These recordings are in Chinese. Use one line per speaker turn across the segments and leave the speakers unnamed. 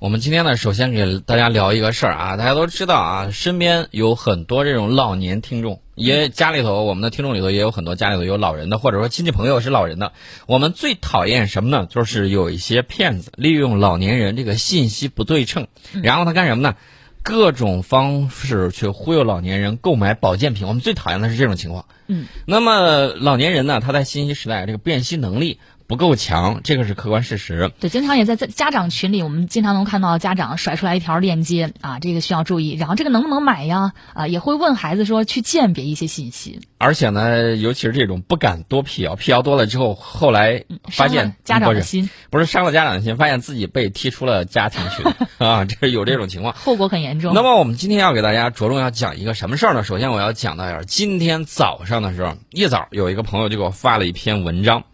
我们今天呢，首先给大家聊一个事儿啊，大家都知道啊，身边有很多这种老年听众，也家里头我们的听众里头也有很多家里头有老人的，或者说亲戚朋友是老人的。我们最讨厌什么呢？就是有一些骗子利用老年人这个信息不对称，然后他干什么呢？各种方式去忽悠老年人购买保健品。我们最讨厌的是这种情况。
嗯，
那么老年人呢，他在信息时代这个辨析能力。不够强，这个是客观事实。
对，经常也在在家长群里，我们经常能看到家长甩出来一条链接啊，这个需要注意。然后这个能不能买呀？啊，也会问孩子说去鉴别一些信息。
而且呢，尤其是这种不敢多辟谣，辟谣多了之后，后来发现
家长的心
不是伤了家长的心，发现自己被踢出了家庭群 啊，这是有这种情况，
后果很严重。
那么我们今天要给大家着重要讲一个什么事儿呢？首先我要讲到点今天早上的时候，一早有一个朋友就给我发了一篇文章。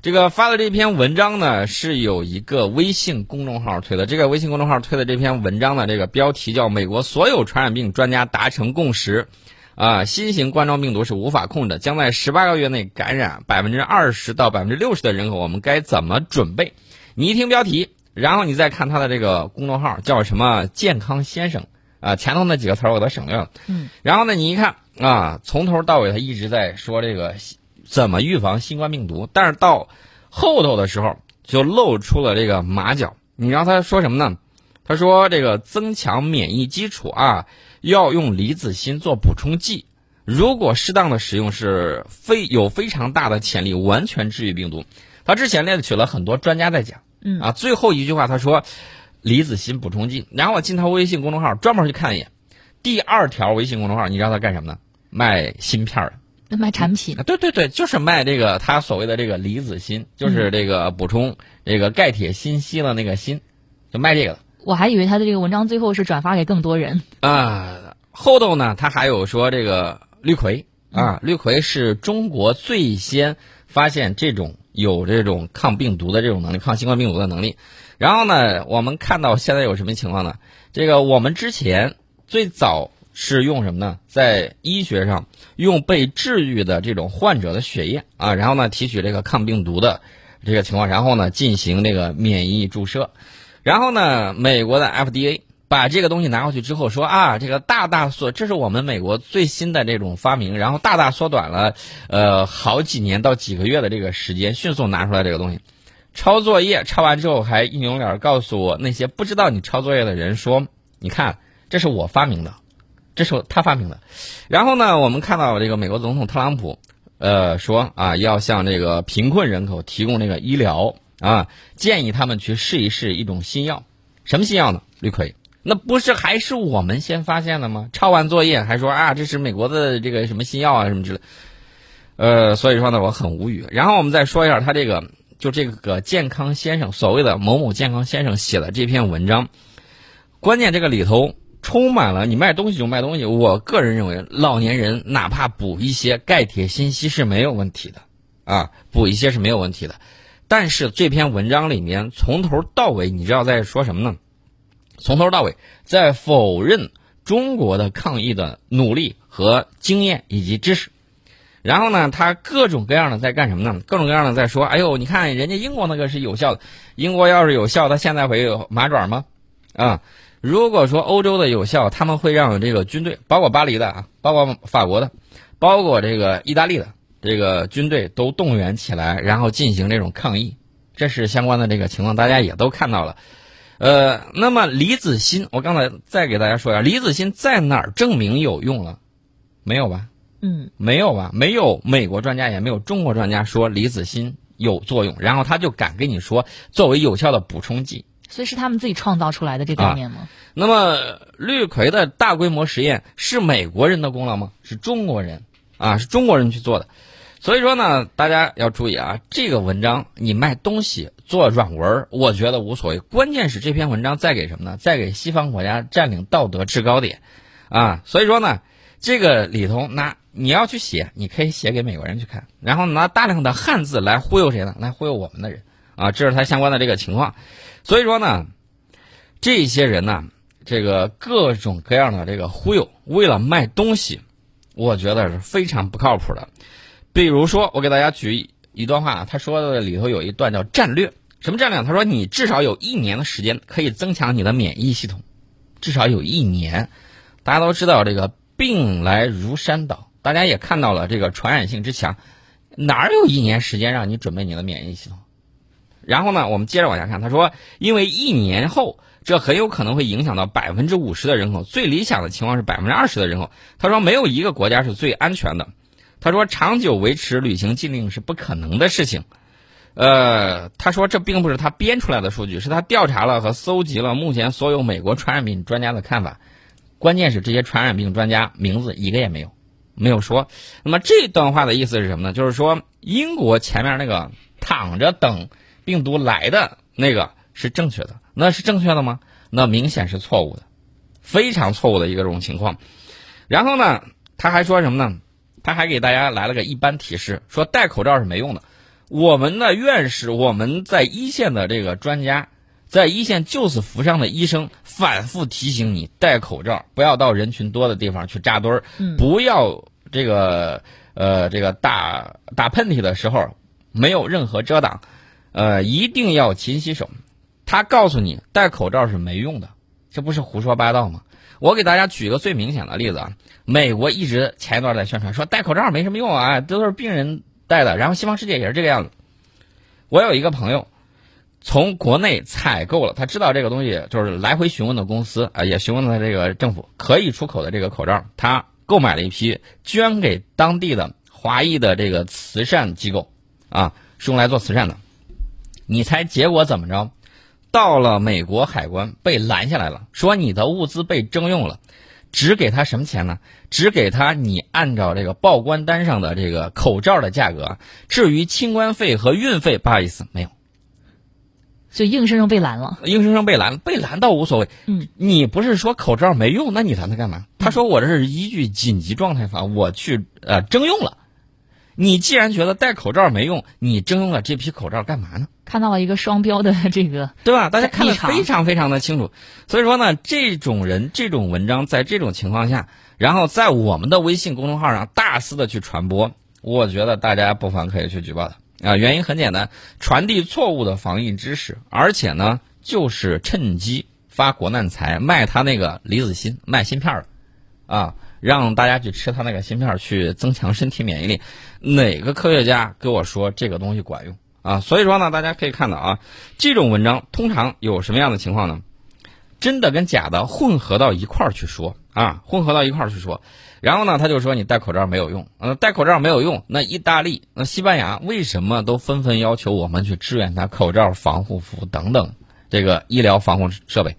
这个发的这篇文章呢，是有一个微信公众号推的。这个微信公众号推的这篇文章呢，这个标题叫“美国所有传染病专家达成共识，啊，新型冠状病毒是无法控制，将在十八个月内感染百分之二十到百分之六十的人口，我们该怎么准备？”你一听标题，然后你再看他的这个公众号叫什么“健康先生”啊，前头那几个词儿我都省略了。
嗯。
然后呢，你一看啊，从头到尾他一直在说这个。怎么预防新冠病毒？但是到后头的时候就露出了这个马脚。你让他说什么呢？他说这个增强免疫基础啊，要用离子芯做补充剂。如果适当的使用，是非有非常大的潜力完全治愈病毒。他之前列举了很多专家在讲，
嗯
啊，最后一句话他说离子芯补充剂。然后我进他微信公众号专门去看一眼，第二条微信公众号，你知道他干什么呢？卖芯片的。
卖产品，
对对对，就是卖这个他所谓的这个离子锌，就是这个补充这个钙铁锌硒的那个锌，就卖这个的。
我还以为他的这个文章最后是转发给更多人
啊。后头呢，他还有说这个氯喹啊，氯喹是中国最先发现这种有这种抗病毒的这种能力，抗新冠病毒的能力。然后呢，我们看到现在有什么情况呢？这个我们之前最早。是用什么呢？在医学上用被治愈的这种患者的血液啊，然后呢提取这个抗病毒的这个情况，然后呢进行这个免疫注射，然后呢美国的 FDA 把这个东西拿过去之后说啊，这个大大缩，这是我们美国最新的这种发明，然后大大缩短了呃好几年到几个月的这个时间，迅速拿出来这个东西，抄作业抄完之后还一扭脸告诉我那些不知道你抄作业的人说，你看这是我发明的。这是他发明的，然后呢，我们看到这个美国总统特朗普，呃，说啊，要向这个贫困人口提供这个医疗啊，建议他们去试一试一种新药，什么新药呢？氯喹，那不是还是我们先发现的吗？抄完作业还说啊，这是美国的这个什么新药啊，什么之类，呃，所以说呢，我很无语。然后我们再说一下他这个，就这个健康先生所谓的某某健康先生写的这篇文章，关键这个里头。充满了你卖东西就卖东西，我个人认为，老年人哪怕补一些钙铁锌硒是没有问题的，啊，补一些是没有问题的。但是这篇文章里面从头到尾，你知道在说什么呢？从头到尾在否认中国的抗疫的努力和经验以及知识。然后呢，他各种各样的在干什么呢？各种各样的在说，哎呦，你看人家英国那个是有效的，英国要是有效，他现在会有马爪吗？啊？如果说欧洲的有效，他们会让这个军队，包括巴黎的啊，包括法国的，包括这个意大利的这个军队都动员起来，然后进行这种抗议，这是相关的这个情况，大家也都看到了。呃，那么离子欣，我刚才再给大家说一下，离子欣在哪儿证明有用了？没有吧？
嗯，
没有吧？没有美国专家，也没有中国专家说离子欣有作用，然后他就敢跟你说作为有效的补充剂。
所以是他们自己创造出来的这概念吗？
那么氯喹的大规模实验是美国人的功劳吗？是中国人啊，是中国人去做的。所以说呢，大家要注意啊，这个文章你卖东西做软文，我觉得无所谓。关键是这篇文章在给什么呢？在给西方国家占领道德制高点啊。所以说呢，这个里头拿你要去写，你可以写给美国人去看，然后拿大量的汉字来忽悠谁呢？来忽悠我们的人啊，这是他相关的这个情况。所以说呢，这些人呢，这个各种各样的这个忽悠，为了卖东西，我觉得是非常不靠谱的。比如说，我给大家举一段话，他说的里头有一段叫战略什么战略？他说你至少有一年的时间可以增强你的免疫系统，至少有一年。大家都知道这个病来如山倒，大家也看到了这个传染性之强，哪有一年时间让你准备你的免疫系统？然后呢，我们接着往下看，他说，因为一年后这很有可能会影响到百分之五十的人口，最理想的情况是百分之二十的人口。他说，没有一个国家是最安全的。他说，长久维持旅行禁令是不可能的事情。呃，他说这并不是他编出来的数据，是他调查了和搜集了目前所有美国传染病专家的看法。关键是这些传染病专家名字一个也没有，没有说。那么这段话的意思是什么呢？就是说英国前面那个躺着等病毒来的那个是正确的，那是正确的吗？那明显是错误的，非常错误的一个这种情况。然后呢，他还说什么呢？他还给大家来了个一般提示，说戴口罩是没用的。我们的院士，我们在一线的这个专家。在一线救死扶伤的医生反复提醒你戴口罩，不要到人群多的地方去扎堆儿，不要这个呃这个打打喷嚏的时候没有任何遮挡，呃一定要勤洗手。他告诉你戴口罩是没用的，这不是胡说八道吗？我给大家举一个最明显的例子啊，美国一直前一段在宣传说戴口罩没什么用啊，都是病人戴的，然后西方世界也是这个样子。我有一个朋友。从国内采购了，他知道这个东西就是来回询问的公司啊，也询问了这个政府可以出口的这个口罩，他购买了一批，捐给当地的华裔的这个慈善机构，啊，是用来做慈善的。你猜结果怎么着？到了美国海关被拦下来了，说你的物资被征用了，只给他什么钱呢？只给他你按照这个报关单上的这个口罩的价格，至于清关费和运费，不好意思，没有。
就硬生生被拦了，
硬生生被拦，被拦倒无所谓。
嗯，
你不是说口罩没用，那你拦他干嘛？他说我这是依据紧急状态法，我去呃征用了。你既然觉得戴口罩没用，你征用了这批口罩干嘛呢？
看到了一个双标的这个，
对吧？大家看得非常非常的清楚。所以说呢，这种人这种文章在这种情况下，然后在我们的微信公众号上大肆的去传播，我觉得大家不妨可以去举报他。啊，原因很简单，传递错误的防疫知识，而且呢，就是趁机发国难财，卖他那个离子芯，卖芯片儿，啊，让大家去吃他那个芯片去增强身体免疫力。哪个科学家跟我说这个东西管用啊？所以说呢，大家可以看到啊，这种文章通常有什么样的情况呢？真的跟假的混合到一块儿去说啊，混合到一块儿去说。然后呢，他就说你戴口罩没有用，呃，戴口罩没有用。那意大利、那西班牙为什么都纷纷要求我们去支援他口罩、防护服等等这个医疗防护设备？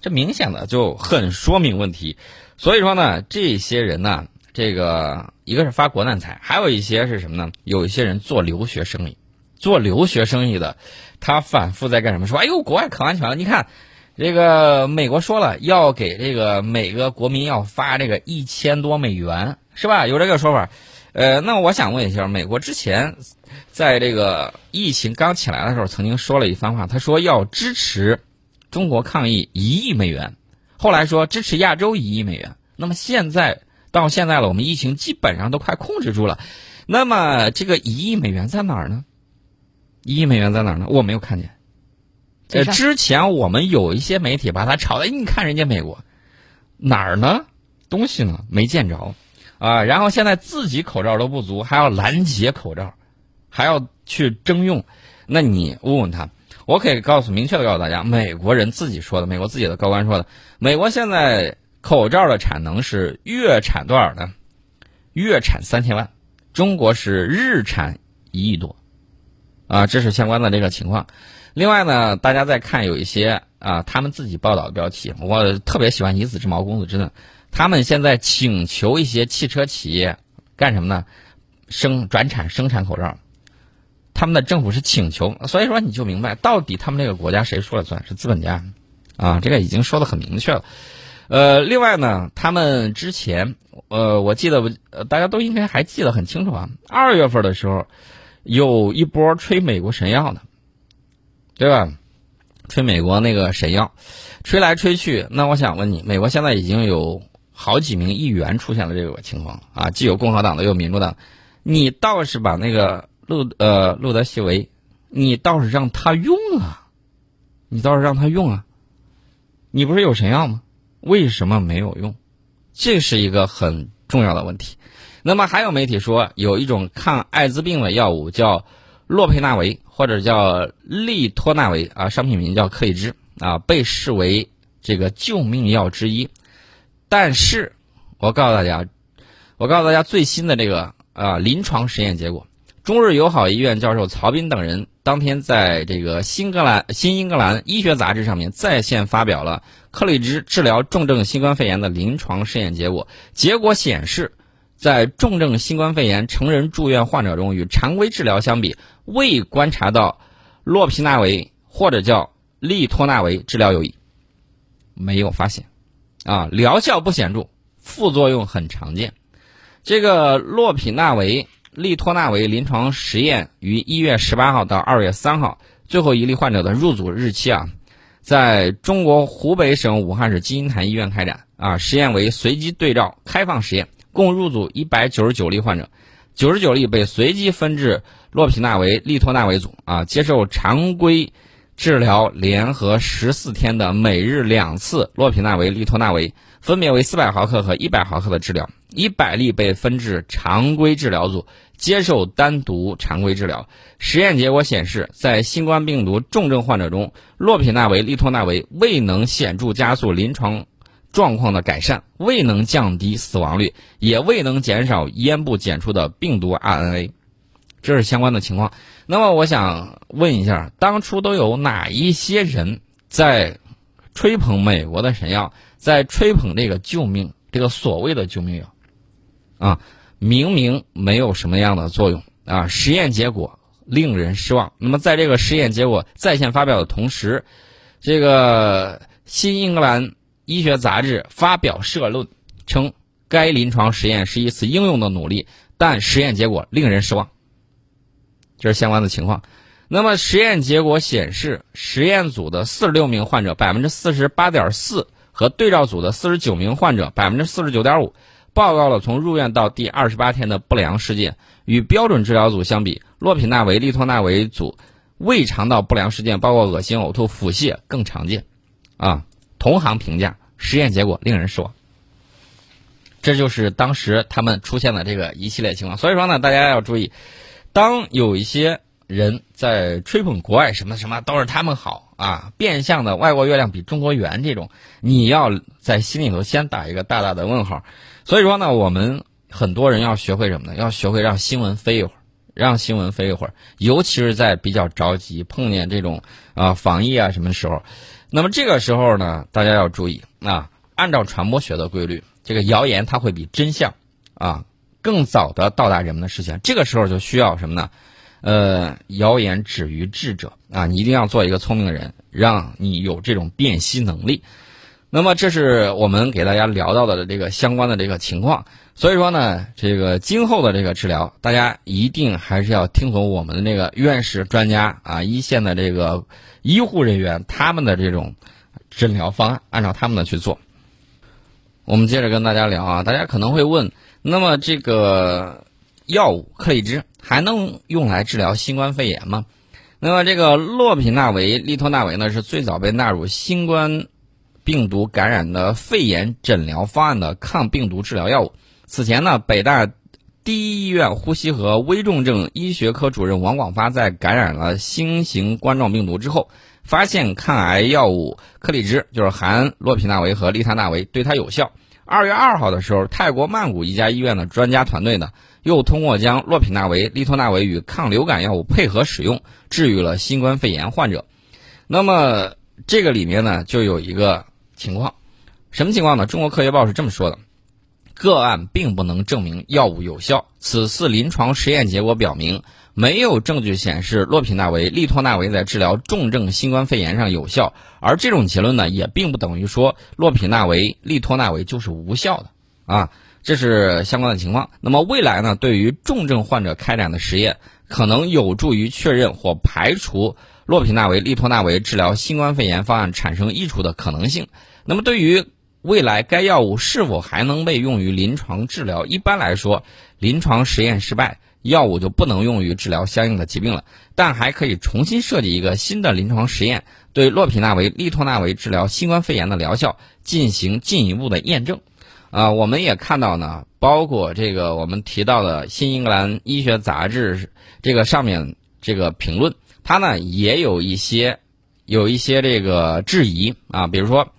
这明显的就很说明问题。所以说呢，这些人呢，这个一个是发国难财，还有一些是什么呢？有一些人做留学生意，做留学生意的，他反复在干什么？说哎呦，国外可安全了，你看。这个美国说了，要给这个每个国民要发这个一千多美元，是吧？有这个说法。呃，那我想问一下，美国之前在这个疫情刚起来的时候，曾经说了一番话，他说要支持中国抗疫一亿美元，后来说支持亚洲一亿美元。那么现在到现在了，我们疫情基本上都快控制住了，那么这个一亿美元在哪儿呢？一亿美元在哪儿呢？我没有看见。呃，之前我们有一些媒体把它炒的，你看人家美国哪儿呢？东西呢没见着啊，然后现在自己口罩都不足，还要拦截口罩，还要去征用，那你问问他，我可以告诉明确的告诉大家，美国人自己说的，美国自己的高官说的，美国现在口罩的产能是月产多少呢？月产三千万，中国是日产一亿多，啊，这是相关的这个情况。另外呢，大家在看有一些啊，他们自己报道的标题，我特别喜欢以子之矛攻子之盾。他们现在请求一些汽车企业干什么呢？生转产生产口罩。他们的政府是请求，所以说你就明白到底他们这个国家谁说了算是资本家啊？这个已经说的很明确了。呃，另外呢，他们之前呃，我记得呃，大家都应该还记得很清楚啊。二月份的时候，有一波吹美国神药的。对吧？吹美国那个神药，吹来吹去，那我想问你，美国现在已经有好几名议员出现了这个情况啊，既有共和党的，又有民主党。你倒是把那个路呃路德西韦你倒是让他用啊，你倒是让他用啊，你不是有神药吗？为什么没有用？这是一个很重要的问题。那么还有媒体说，有一种抗艾滋病的药物叫洛佩纳韦，或者叫利托那韦啊，商品名叫克利芝啊，被视为这个救命药之一。但是，我告诉大家，我告诉大家最新的这个啊临床实验结果，中日友好医院教授曹斌等人当天在这个新格兰新英格兰医学杂志上面在线发表了克里芝治疗重症新冠肺炎的临床试验结果，结果显示。在重症新冠肺炎成人住院患者中，与常规治疗相比，未观察到洛匹那韦或者叫利托那韦治疗有益，没有发现，啊，疗效不显著，副作用很常见。这个洛匹那韦、利托那韦临床实验于一月十八号到二月三号，最后一例患者的入组日期啊，在中国湖北省武汉市金银潭医院开展啊，实验为随机对照开放实验。共入组一百九十九例患者，九十九例被随机分至洛匹那韦、利托那韦组啊，接受常规治疗联合十四天的每日两次洛匹那韦、利托那韦，分别为四百毫克和一百毫克的治疗。一百例被分至常规治疗组，接受单独常规治疗。实验结果显示，在新冠病毒重症患者中，洛匹那韦、利托那韦未能显著加速临床。状况的改善未能降低死亡率，也未能减少咽部检出的病毒 RNA，这是相关的情况。那么我想问一下，当初都有哪一些人在吹捧美国的神药，在吹捧这个救命这个所谓的救命药啊？明明没有什么样的作用啊！实验结果令人失望。那么在这个实验结果在线发表的同时，这个新英格兰。医学杂志发表社论称，该临床实验是一次应用的努力，但实验结果令人失望。这是相关的情况。那么实验结果显示，实验组的四十六名患者百分之四十八点四和对照组的四十九名患者百分之四十九点五报告了从入院到第二十八天的不良事件。与标准治疗组相比，洛匹那韦、利托那韦组胃肠道不良事件，包括恶心、呕吐、腹泻更常见。啊。同行评价实验结果令人失望，这就是当时他们出现的这个一系列情况。所以说呢，大家要注意，当有一些人在吹捧国外什么什么都是他们好啊，变相的外国月亮比中国圆这种，你要在心里头先打一个大大的问号。所以说呢，我们很多人要学会什么呢？要学会让新闻飞一会儿，让新闻飞一会儿，尤其是在比较着急碰见这种啊防疫啊什么时候。那么这个时候呢，大家要注意啊，按照传播学的规律，这个谣言它会比真相啊更早的到达人们的视线。这个时候就需要什么呢？呃，谣言止于智者啊，你一定要做一个聪明的人，让你有这种辨析能力。那么这是我们给大家聊到的这个相关的这个情况。所以说呢，这个今后的这个治疗，大家一定还是要听从我们的那个院士专家啊，一线的这个。医护人员他们的这种诊疗方案，按照他们的去做。我们接着跟大家聊啊，大家可能会问，那么这个药物克利芝还能用来治疗新冠肺炎吗？那么这个洛匹那韦、利托那韦呢，是最早被纳入新冠病毒感染的肺炎诊疗方案的抗病毒治疗药物。此前呢，北大。第一医院呼吸和危重症医学科主任王广发在感染了新型冠状病毒之后，发现抗癌药物克里芝就是含洛匹那韦和利他那韦对它有效。二月二号的时候，泰国曼谷一家医院的专家团队呢，又通过将洛匹那韦、利托那韦与抗流感药物配合使用，治愈了新冠肺炎患者。那么这个里面呢，就有一个情况，什么情况呢？中国科学报是这么说的。个案并不能证明药物有效。此次临床实验结果表明，没有证据显示洛匹那韦、利托那韦在治疗重症新冠肺炎上有效。而这种结论呢，也并不等于说洛匹那韦、利托那韦就是无效的啊。这是相关的情况。那么未来呢，对于重症患者开展的实验，可能有助于确认或排除洛匹那韦、利托那韦治疗新冠肺炎方案产生益处的可能性。那么对于未来该药物是否还能被用于临床治疗？一般来说，临床实验失败药物就不能用于治疗相应的疾病了，但还可以重新设计一个新的临床实验，对洛匹那韦、利托那韦治疗新冠肺炎的疗效进行进一步的验证。啊，我们也看到呢，包括这个我们提到的《新英格兰医学杂志》这个上面这个评论，它呢也有一些有一些这个质疑啊，比如说。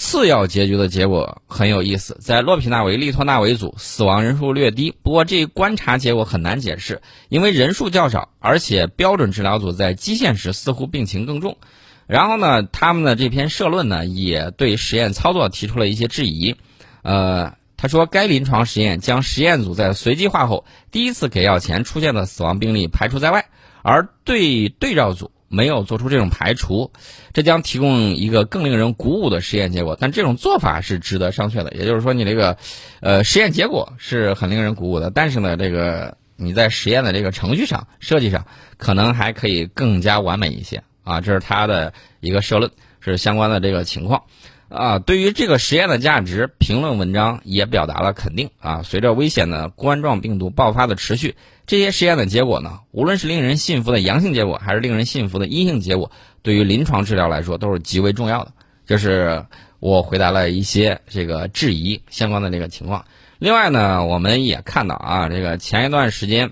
次要结局的结果很有意思，在洛匹那韦、利托那韦组死亡人数略低，不过这一观察结果很难解释，因为人数较少，而且标准治疗组在基线时似乎病情更重。然后呢，他们的这篇社论呢也对实验操作提出了一些质疑。呃，他说该临床实验将实验组在随机化后第一次给药前出现的死亡病例排除在外，而对对照组。没有做出这种排除，这将提供一个更令人鼓舞的实验结果。但这种做法是值得商榷的。也就是说，你这个，呃，实验结果是很令人鼓舞的，但是呢，这个你在实验的这个程序上、设计上，可能还可以更加完美一些啊。这是他的一个社论，是相关的这个情况。啊，对于这个实验的价值，评论文章也表达了肯定啊。随着危险的冠状病毒爆发的持续，这些实验的结果呢，无论是令人信服的阳性结果，还是令人信服的阴性结果，对于临床治疗来说都是极为重要的。就是我回答了一些这个质疑相关的这个情况。另外呢，我们也看到啊，这个前一段时间，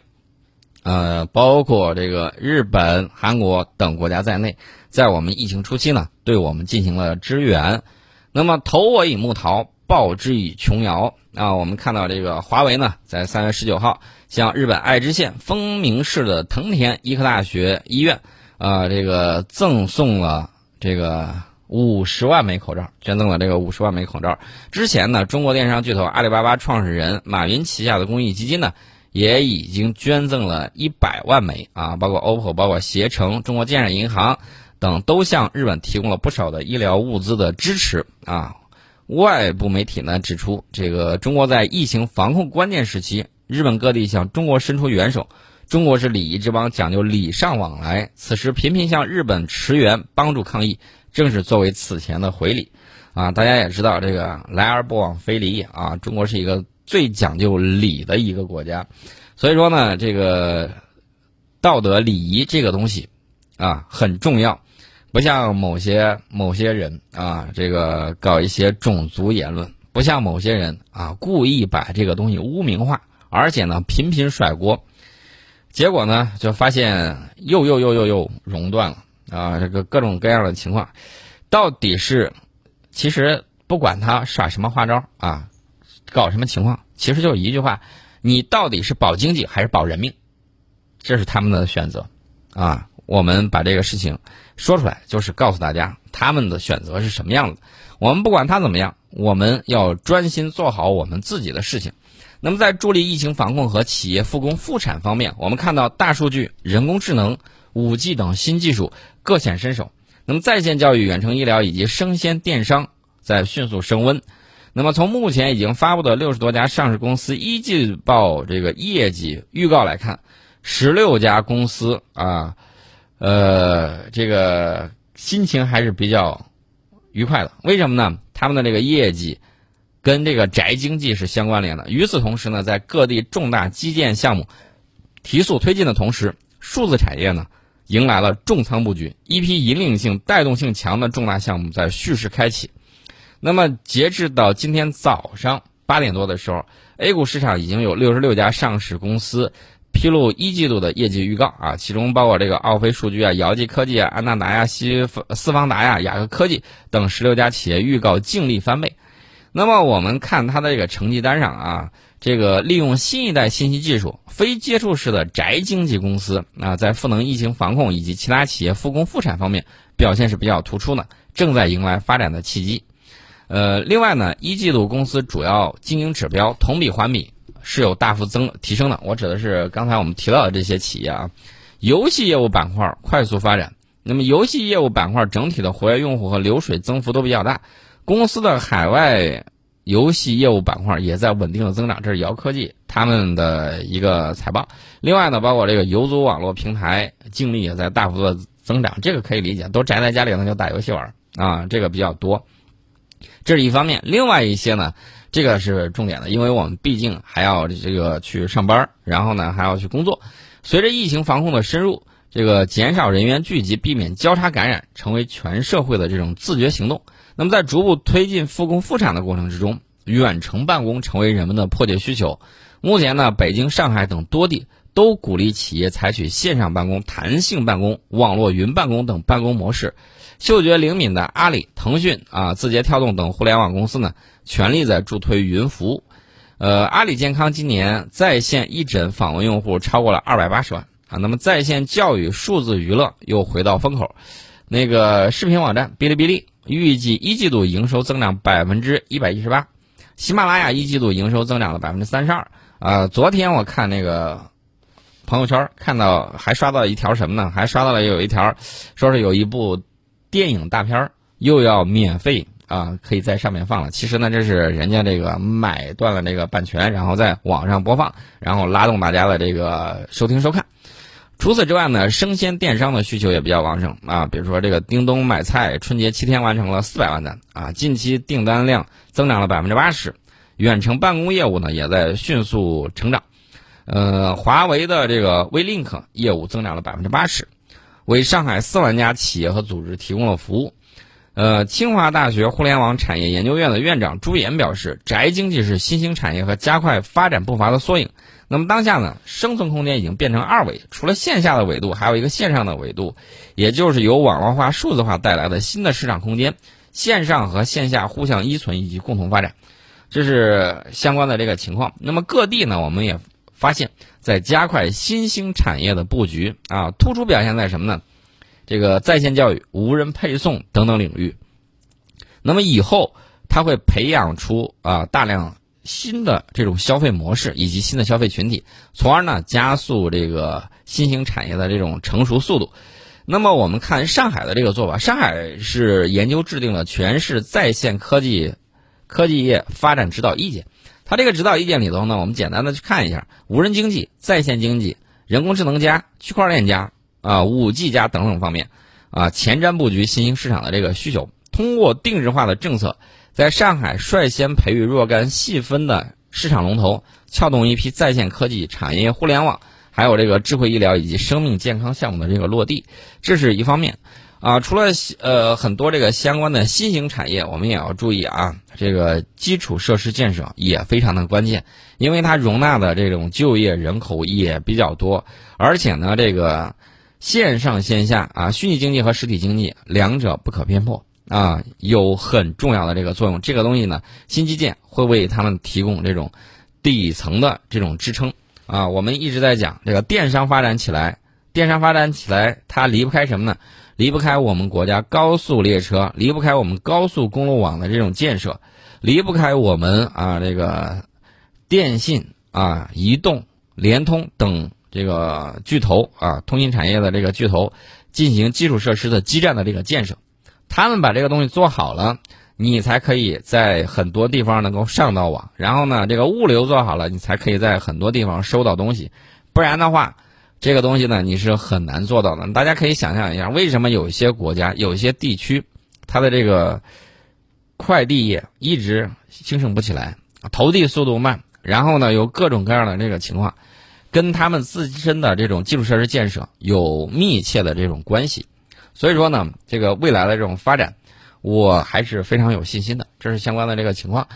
呃，包括这个日本、韩国等国家在内，在我们疫情初期呢，对我们进行了支援。那么投我以木桃，报之以琼瑶啊！我们看到这个华为呢，在三月十九号向日本爱知县丰明市的藤田医科大学医院，啊，这个赠送了这个五十万枚口罩，捐赠了这个五十万枚口罩。之前呢，中国电商巨头阿里巴巴创始人马云旗下的公益基金呢，也已经捐赠了一百万枚啊，包括 OPPO，包括携程、中国建设银行。等都向日本提供了不少的医疗物资的支持啊！外部媒体呢指出，这个中国在疫情防控关键时期，日本各地向中国伸出援手。中国是礼仪之邦，讲究礼尚往来，此时频频向日本驰援帮助抗疫，正是作为此前的回礼啊！大家也知道，这个来而不往非礼也啊！中国是一个最讲究礼的一个国家，所以说呢，这个道德礼仪这个东西啊很重要。不像某些某些人啊，这个搞一些种族言论；不像某些人啊，故意把这个东西污名化，而且呢频频甩锅，结果呢就发现又又又又又熔断了啊！这个各种各样的情况，到底是其实不管他耍什么花招啊，搞什么情况，其实就一句话：你到底是保经济还是保人命？这是他们的选择啊！我们把这个事情。说出来就是告诉大家他们的选择是什么样的。我们不管他怎么样，我们要专心做好我们自己的事情。那么，在助力疫情防控和企业复工复产方面，我们看到大数据、人工智能、五 G 等新技术各显身手。那么，在线教育、远程医疗以及生鲜电商在迅速升温。那么，从目前已经发布的六十多家上市公司一季报这个业绩预告来看，十六家公司啊。呃，这个心情还是比较愉快的。为什么呢？他们的这个业绩跟这个宅经济是相关联的。与此同时呢，在各地重大基建项目提速推进的同时，数字产业呢迎来了重仓布局，一批引领性、带动性强的重大项目在蓄势开启。那么，截至到今天早上八点多的时候，A 股市场已经有六十六家上市公司。披露一季度的业绩预告啊，其中包括这个奥飞数据啊、姚记科技啊、安纳达呀、西四方达呀、雅克科技等十六家企业预告净利翻倍。那么我们看它的这个成绩单上啊，这个利用新一代信息技术、非接触式的宅经济公司啊，在赋能疫情防控以及其他企业复工复产方面表现是比较突出的，正在迎来发展的契机。呃，另外呢，一季度公司主要经营指标同比环比。是有大幅增提升的，我指的是刚才我们提到的这些企业啊，游戏业务板块快速发展。那么游戏业务板块整体的活跃用户和流水增幅都比较大，公司的海外游戏业务板块也在稳定的增长。这是姚科技他们的一个财报。另外呢，包括这个游族网络平台净利也在大幅的增长，这个可以理解，都宅在家里那就打游戏玩啊，这个比较多。这是一方面，另外一些呢。这个是重点的，因为我们毕竟还要这个去上班，然后呢还要去工作。随着疫情防控的深入，这个减少人员聚集，避免交叉感染，成为全社会的这种自觉行动。那么在逐步推进复工复产的过程之中，远程办公成为人们的迫切需求。目前呢，北京、上海等多地都鼓励企业采取线上办公、弹性办公、网络云办公等办公模式。嗅觉灵敏的阿里、腾讯啊、字节跳动等互联网公司呢，全力在助推云服务。呃，阿里健康今年在线义诊访问用户超过了二百八十万啊。那么在线教育、数字娱乐又回到风口。那个视频网站哔哩哔哩预计一季度营收增长百分之一百一十八，喜马拉雅一季度营收增长了百分之三十二。啊，昨天我看那个朋友圈，看到还刷到一条什么呢？还刷到了有一条，说是有一部。电影大片又要免费啊，可以在上面放了。其实呢，这是人家这个买断了这个版权，然后在网上播放，然后拉动大家的这个收听收看。除此之外呢，生鲜电商的需求也比较旺盛啊。比如说这个叮咚买菜，春节七天完成了四百万单啊，近期订单量增长了百分之八十。远程办公业务呢也在迅速成长，呃，华为的这个 WeLink 业务增长了百分之八十。为上海四万家企业和组织提供了服务。呃，清华大学互联网产业研究院的院长朱岩表示，宅经济是新兴产业和加快发展步伐的缩影。那么当下呢，生存空间已经变成二维，除了线下的维度，还有一个线上的维度，也就是由网络化、数字化带来的新的市场空间，线上和线下互相依存以及共同发展，这是相关的这个情况。那么各地呢，我们也。发现，在加快新兴产业的布局啊，突出表现在什么呢？这个在线教育、无人配送等等领域。那么以后，它会培养出啊大量新的这种消费模式以及新的消费群体，从而呢加速这个新兴产业的这种成熟速度。那么我们看上海的这个做法，上海是研究制定了全市在线科技科技业发展指导意见。它这个指导意见里头呢，我们简单的去看一下，无人经济、在线经济、人工智能加、区块链加啊、五 G 加等等方面，啊，前瞻布局新兴市场的这个需求，通过定制化的政策，在上海率先培育若干细分的市场龙头，撬动一批在线科技产业、互联网，还有这个智慧医疗以及生命健康项目的这个落地，这是一方面。啊，除了呃很多这个相关的新型产业，我们也要注意啊，这个基础设施建设也非常的关键，因为它容纳的这种就业人口也比较多，而且呢，这个线上线下啊，虚拟经济和实体经济两者不可偏颇啊，有很重要的这个作用。这个东西呢，新基建会为他们提供这种底层的这种支撑啊。我们一直在讲这个电商发展起来，电商发展起来，它离不开什么呢？离不开我们国家高速列车，离不开我们高速公路网的这种建设，离不开我们啊这个电信啊、移动、联通等这个巨头啊，通信产业的这个巨头进行基础设施的基站的这个建设。他们把这个东西做好了，你才可以在很多地方能够上到网。然后呢，这个物流做好了，你才可以在很多地方收到东西。不然的话。这个东西呢，你是很难做到的。大家可以想象一下，为什么有一些国家、有一些地区，它的这个快递业一直兴盛不起来，投递速度慢，然后呢，有各种各样的这个情况，跟他们自身的这种基础设施建设有密切的这种关系。所以说呢，这个未来的这种发展，我还是非常有信心的。这是相关的这个情况。